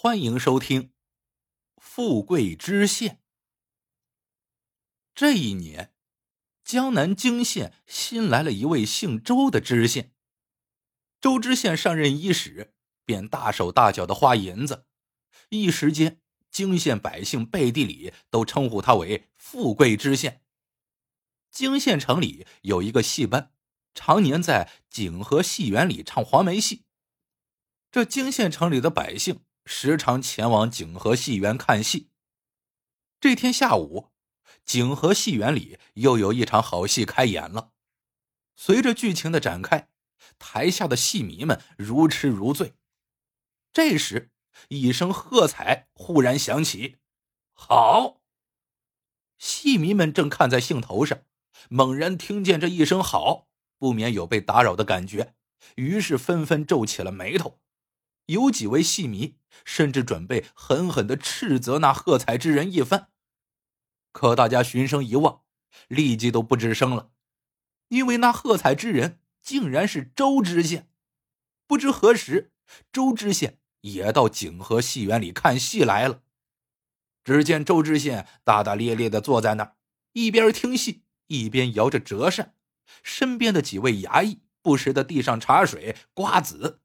欢迎收听《富贵知县》。这一年，江南泾县新来了一位姓周的知县。周知县上任伊始，便大手大脚的花银子，一时间，泾县百姓背地里都称呼他为“富贵知县”。泾县城里有一个戏班，常年在景和戏园里唱黄梅戏。这泾县城里的百姓。时常前往景和戏园看戏。这天下午，景和戏园里又有一场好戏开演了。随着剧情的展开，台下的戏迷们如痴如醉。这时，一声喝彩忽然响起：“好！”戏迷们正看在兴头上，猛然听见这一声“好”，不免有被打扰的感觉，于是纷纷皱起了眉头。有几位戏迷甚至准备狠狠的斥责那喝彩之人一番，可大家循声一望，立即都不吱声了，因为那喝彩之人竟然是周知县。不知何时，周知县也到景和戏园里看戏来了。只见周知县大大咧咧的坐在那儿，一边听戏一边摇着折扇，身边的几位衙役不时的递上茶水、瓜子。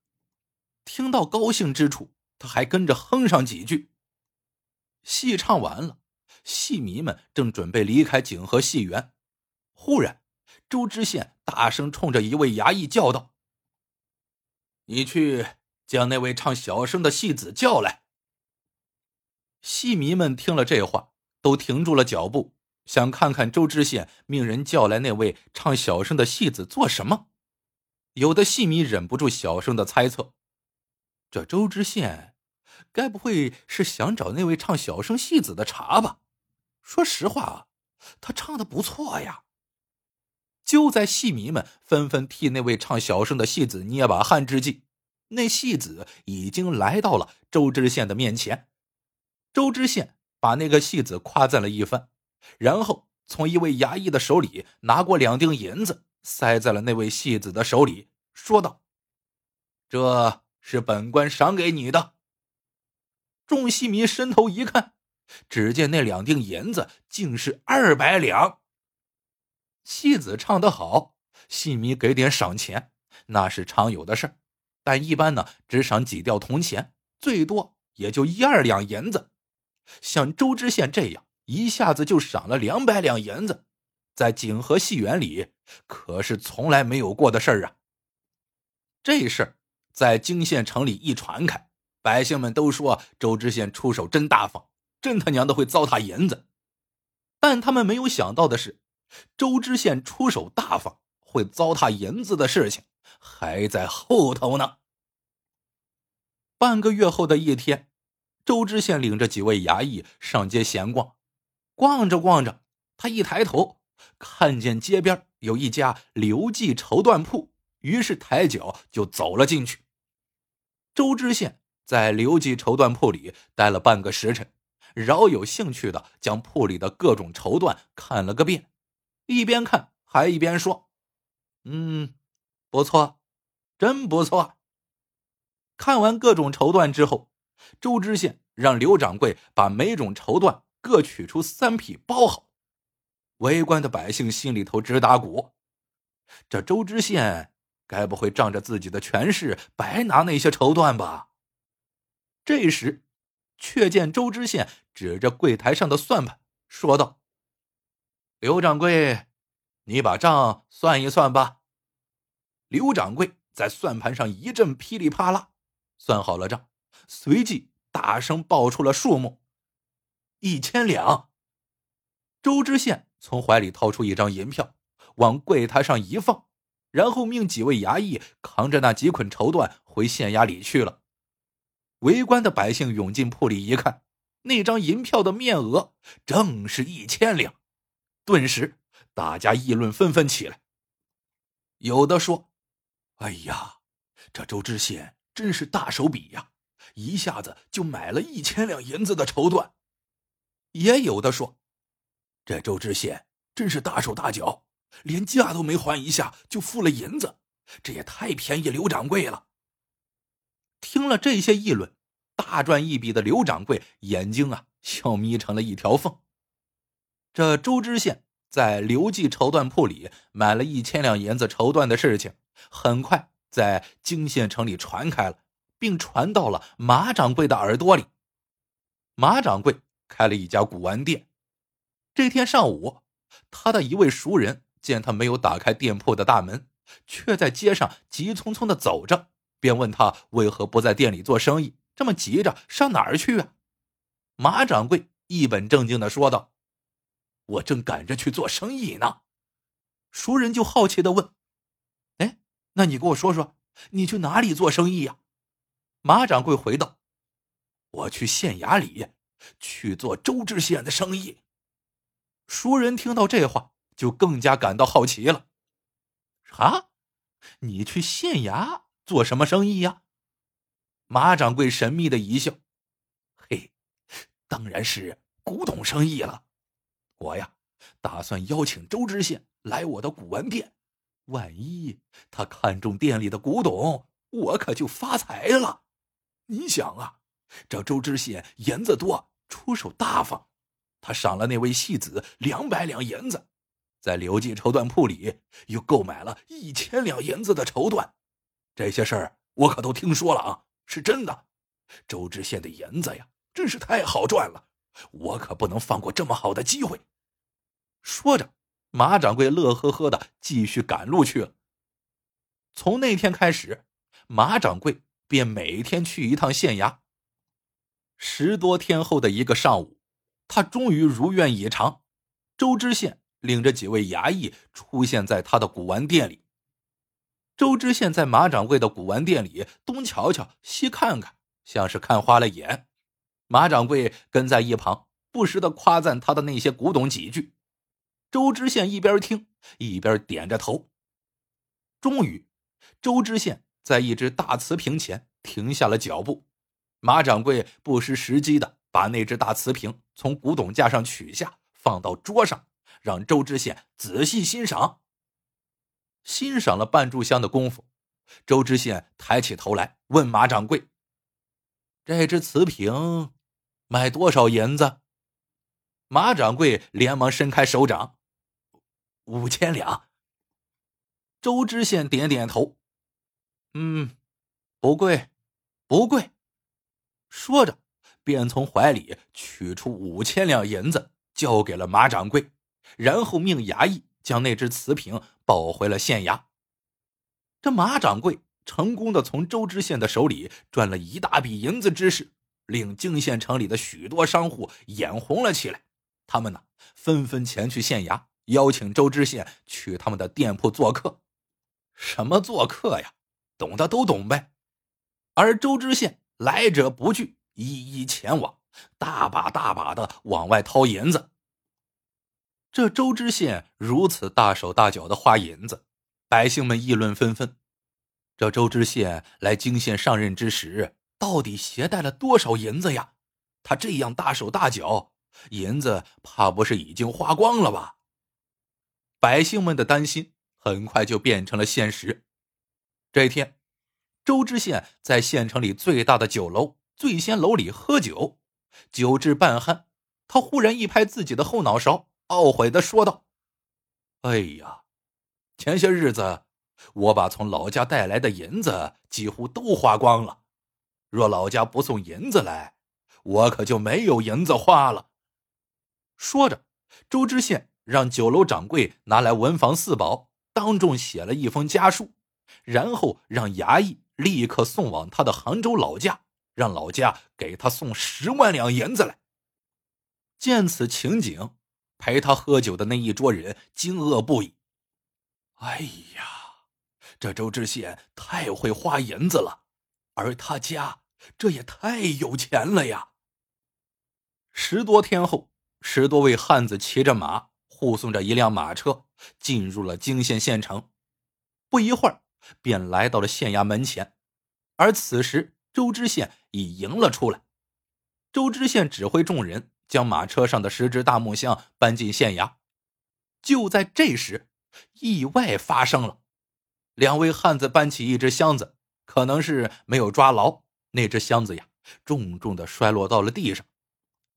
听到高兴之处，他还跟着哼上几句。戏唱完了，戏迷们正准备离开景和戏园，忽然，周知县大声冲着一位衙役叫道：“你去将那位唱小生的戏子叫来。”戏迷们听了这话，都停住了脚步，想看看周知县命人叫来那位唱小生的戏子做什么。有的戏迷忍不住小声的猜测。这周知县，该不会是想找那位唱小生戏子的茬吧？说实话啊，他唱的不错呀。就在戏迷们纷纷替那位唱小生的戏子捏把汗之际，那戏子已经来到了周知县的面前。周知县把那个戏子夸赞了一番，然后从一位衙役的手里拿过两锭银子，塞在了那位戏子的手里，说道：“这。”是本官赏给你的。众戏迷伸头一看，只见那两锭银子竟是二百两。戏子唱得好，戏迷给点赏钱，那是常有的事儿，但一般呢，只赏几吊铜钱，最多也就一二两银子。像周知县这样，一下子就赏了两百两银子，在景和戏园里可是从来没有过的事儿啊。这事儿。在泾县城里一传开，百姓们都说周知县出手真大方，真他娘的会糟蹋银子。但他们没有想到的是，周知县出手大方会糟蹋银子的事情还在后头呢。半个月后的一天，周知县领着几位衙役上街闲逛，逛着逛着，他一抬头看见街边有一家刘记绸缎铺，于是抬脚就走了进去。周知县在刘记绸缎铺里待了半个时辰，饶有兴趣的将铺里的各种绸缎看了个遍，一边看还一边说：“嗯，不错，真不错。”看完各种绸缎之后，周知县让刘掌柜把每种绸缎各取出三匹包好。围观的百姓心里头直打鼓，这周知县。该不会仗着自己的权势白拿那些绸缎吧？这时，却见周知县指着柜台上的算盘说道：“刘掌柜，你把账算一算吧。”刘掌柜在算盘上一阵噼里啪啦算好了账，随即大声报出了数目：一千两。周知县从怀里掏出一张银票，往柜台上一放。然后命几位衙役扛着那几捆绸缎回县衙里去了。围观的百姓涌进铺里一看，那张银票的面额正是一千两，顿时大家议论纷纷起来。有的说：“哎呀，这周知县真是大手笔呀，一下子就买了一千两银子的绸缎。”也有的说：“这周知县真是大手大脚。”连价都没还一下就付了银子，这也太便宜刘掌柜了。听了这些议论，大赚一笔的刘掌柜眼睛啊，笑眯成了一条缝。这周知县在刘记绸缎铺里买了一千两银子绸缎的事情，很快在泾县城里传开了，并传到了马掌柜的耳朵里。马掌柜开了一家古玩店。这天上午，他的一位熟人见他没有打开店铺的大门，却在街上急匆匆的走着，便问他为何不在店里做生意。这么急着上哪儿去啊？马掌柜一本正经的说道：“我正赶着去做生意呢。”熟人就好奇的问：“哎，那你给我说说，你去哪里做生意呀？”马掌柜回道：“我去县衙里去做周知县的生意。”熟人听到这话，就更加感到好奇了。“啊，你去县衙做什么生意呀？”马掌柜神秘的一笑：“嘿，当然是古董生意了。我呀，打算邀请周知县来我的古玩店，万一他看中店里的古董，我可就发财了。你想啊，这周知县银子多，出手大方，他赏了那位戏子两百两银子，在刘记绸缎铺里又购买了一千两银子的绸缎，这些事儿我可都听说了啊。”是真的，周知县的银子呀，真是太好赚了，我可不能放过这么好的机会。说着，马掌柜乐呵呵的继续赶路去了。从那天开始，马掌柜便每天去一趟县衙。十多天后的一个上午，他终于如愿以偿，周知县领着几位衙役出现在他的古玩店里。周知县在马掌柜的古玩店里东瞧瞧西看看，像是看花了眼。马掌柜跟在一旁，不时的夸赞他的那些古董几句。周知县一边听一边点着头。终于，周知县在一只大瓷瓶前停下了脚步。马掌柜不失时机的把那只大瓷瓶从古董架上取下，放到桌上，让周知县仔细欣赏。欣赏了半炷香的功夫，周知县抬起头来问马掌柜：“这只瓷瓶卖多少银子？”马掌柜连忙伸开手掌：“五千两。”周知县点点头：“嗯，不贵，不贵。”说着，便从怀里取出五千两银子，交给了马掌柜，然后命衙役。将那只瓷瓶抱回了县衙。这马掌柜成功的从周知县的手里赚了一大笔银子之事，令泾县城里的许多商户眼红了起来。他们呢，纷纷前去县衙邀请周知县去他们的店铺做客。什么做客呀？懂的都懂呗。而周知县来者不拒，一一前往，大把大把的往外掏银子。这周知县如此大手大脚的花银子，百姓们议论纷纷。这周知县来泾县上任之时，到底携带了多少银子呀？他这样大手大脚，银子怕不是已经花光了吧？百姓们的担心很快就变成了现实。这天，周知县在县城里最大的酒楼醉仙楼里喝酒，酒至半酣，他忽然一拍自己的后脑勺。懊悔的说道：“哎呀，前些日子我把从老家带来的银子几乎都花光了。若老家不送银子来，我可就没有银子花了。”说着，周知县让酒楼掌柜拿来文房四宝，当众写了一封家书，然后让衙役立刻送往他的杭州老家，让老家给他送十万两银子来。见此情景。陪他喝酒的那一桌人惊愕不已。哎呀，这周知县太会花银子了，而他家这也太有钱了呀！十多天后，十多位汉子骑着马，护送着一辆马车，进入了泾县县城。不一会儿，便来到了县衙门前。而此时，周知县已迎了出来。周知县指挥众人。将马车上的十只大木箱搬进县衙，就在这时，意外发生了。两位汉子搬起一只箱子，可能是没有抓牢，那只箱子呀重重的摔落到了地上，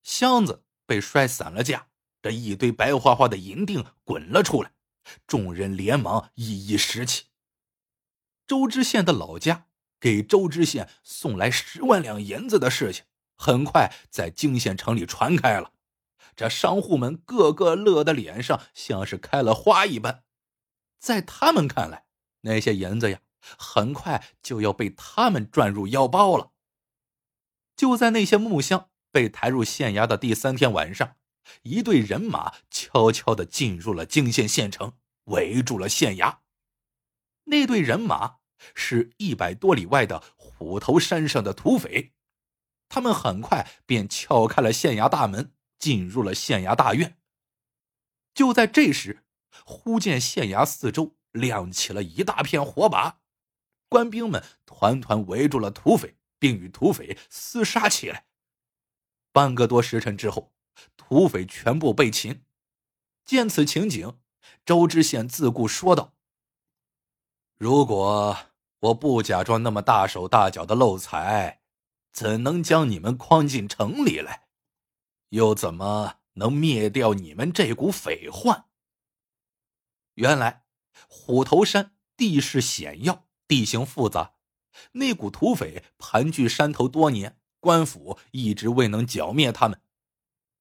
箱子被摔散了架，这一堆白花花的银锭滚了出来，众人连忙一一拾起。周知县的老家给周知县送来十万两银子的事情，很快在泾县城里传开了。这商户们个个乐得脸上像是开了花一般，在他们看来，那些银子呀，很快就要被他们赚入腰包了。就在那些木箱被抬入县衙的第三天晚上，一队人马悄悄的进入了泾县县城，围住了县衙。那队人马是一百多里外的虎头山上的土匪，他们很快便撬开了县衙大门。进入了县衙大院。就在这时，忽见县衙四周亮起了一大片火把，官兵们团团围住了土匪，并与土匪厮杀起来。半个多时辰之后，土匪全部被擒。见此情景，周知县自顾说道：“如果我不假装那么大手大脚的漏财，怎能将你们诓进城里来？”又怎么能灭掉你们这股匪患？原来虎头山地势险要，地形复杂，那股土匪盘踞山头多年，官府一直未能剿灭他们。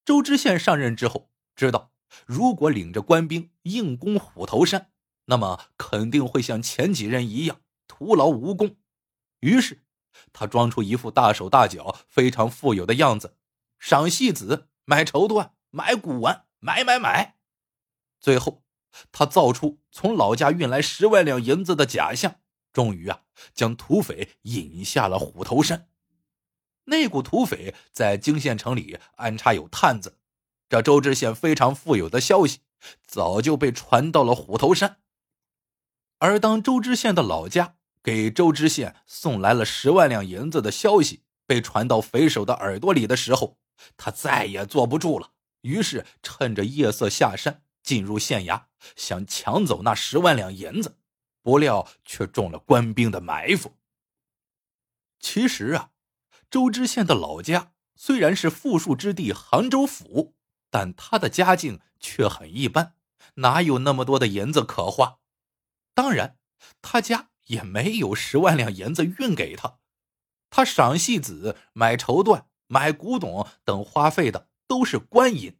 周知县上任之后，知道如果领着官兵硬攻虎头山，那么肯定会像前几任一样徒劳无功。于是，他装出一副大手大脚、非常富有的样子。赏戏子，买绸缎，买古玩，买买买。最后，他造出从老家运来十万两银子的假象，终于啊，将土匪引下了虎头山。那股土匪在泾县城里安插有探子，这周知县非常富有的消息早就被传到了虎头山。而当周知县的老家给周知县送来了十万两银子的消息被传到匪首的耳朵里的时候，他再也坐不住了，于是趁着夜色下山，进入县衙，想抢走那十万两银子，不料却中了官兵的埋伏。其实啊，周知县的老家虽然是富庶之地杭州府，但他的家境却很一般，哪有那么多的银子可花？当然，他家也没有十万两银子运给他，他赏戏子，买绸缎。买古董等花费的都是官银，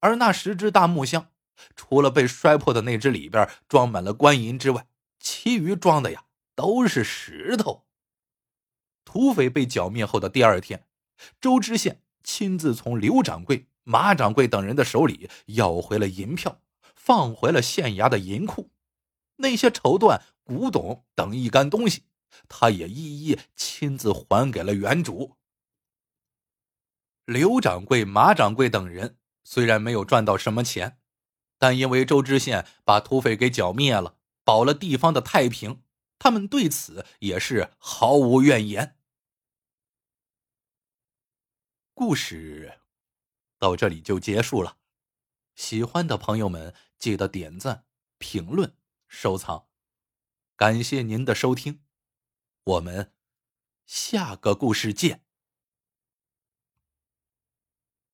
而那十只大木箱，除了被摔破的那只里边装满了官银之外，其余装的呀都是石头。土匪被剿灭后的第二天，周知县亲自从刘掌柜、马掌柜等人的手里要回了银票，放回了县衙的银库。那些绸缎、古董等一干东西，他也一一亲自还给了原主。刘掌柜、马掌柜等人虽然没有赚到什么钱，但因为周知县把土匪给剿灭了，保了地方的太平，他们对此也是毫无怨言。故事到这里就结束了，喜欢的朋友们记得点赞、评论、收藏，感谢您的收听，我们下个故事见。